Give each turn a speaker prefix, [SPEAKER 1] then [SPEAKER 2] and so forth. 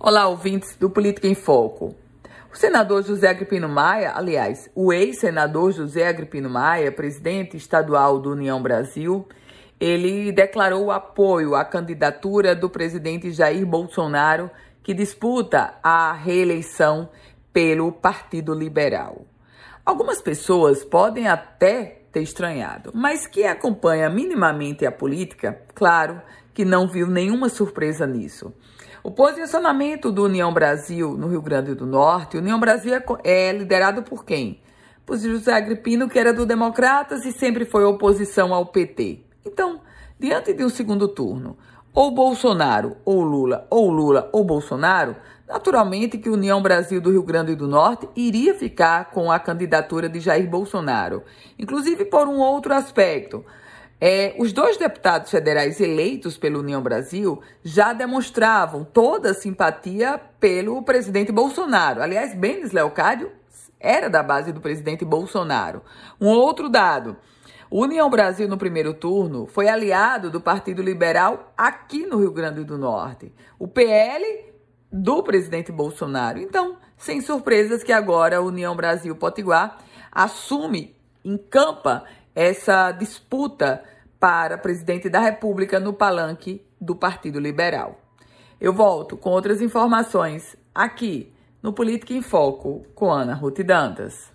[SPEAKER 1] Olá, ouvintes do Política em Foco. O senador José Agripino Maia, aliás, o ex-senador José Agripino Maia, presidente estadual do União Brasil, ele declarou apoio à candidatura do presidente Jair Bolsonaro, que disputa a reeleição pelo Partido Liberal. Algumas pessoas podem até ter estranhado, mas quem acompanha minimamente a política, claro que não viu nenhuma surpresa nisso. O posicionamento do União Brasil no Rio Grande do Norte, União Brasil é, é liderado por quem? Por José Agripino, que era do Democratas e sempre foi oposição ao PT. Então, diante de um segundo turno, ou Bolsonaro, ou Lula, ou Lula, ou Bolsonaro, naturalmente que União Brasil do Rio Grande do Norte iria ficar com a candidatura de Jair Bolsonaro. Inclusive por um outro aspecto. É, os dois deputados federais eleitos pela União Brasil já demonstravam toda a simpatia pelo presidente Bolsonaro. Aliás, Benes Leocádio era da base do presidente Bolsonaro. Um outro dado. União Brasil, no primeiro turno, foi aliado do Partido Liberal aqui no Rio Grande do Norte. O PL do presidente Bolsonaro. Então, sem surpresas que agora a União Brasil Potiguar assume, encampa essa disputa para presidente da República no palanque do Partido Liberal. Eu volto com outras informações aqui no Política em Foco com Ana Ruth Dantas.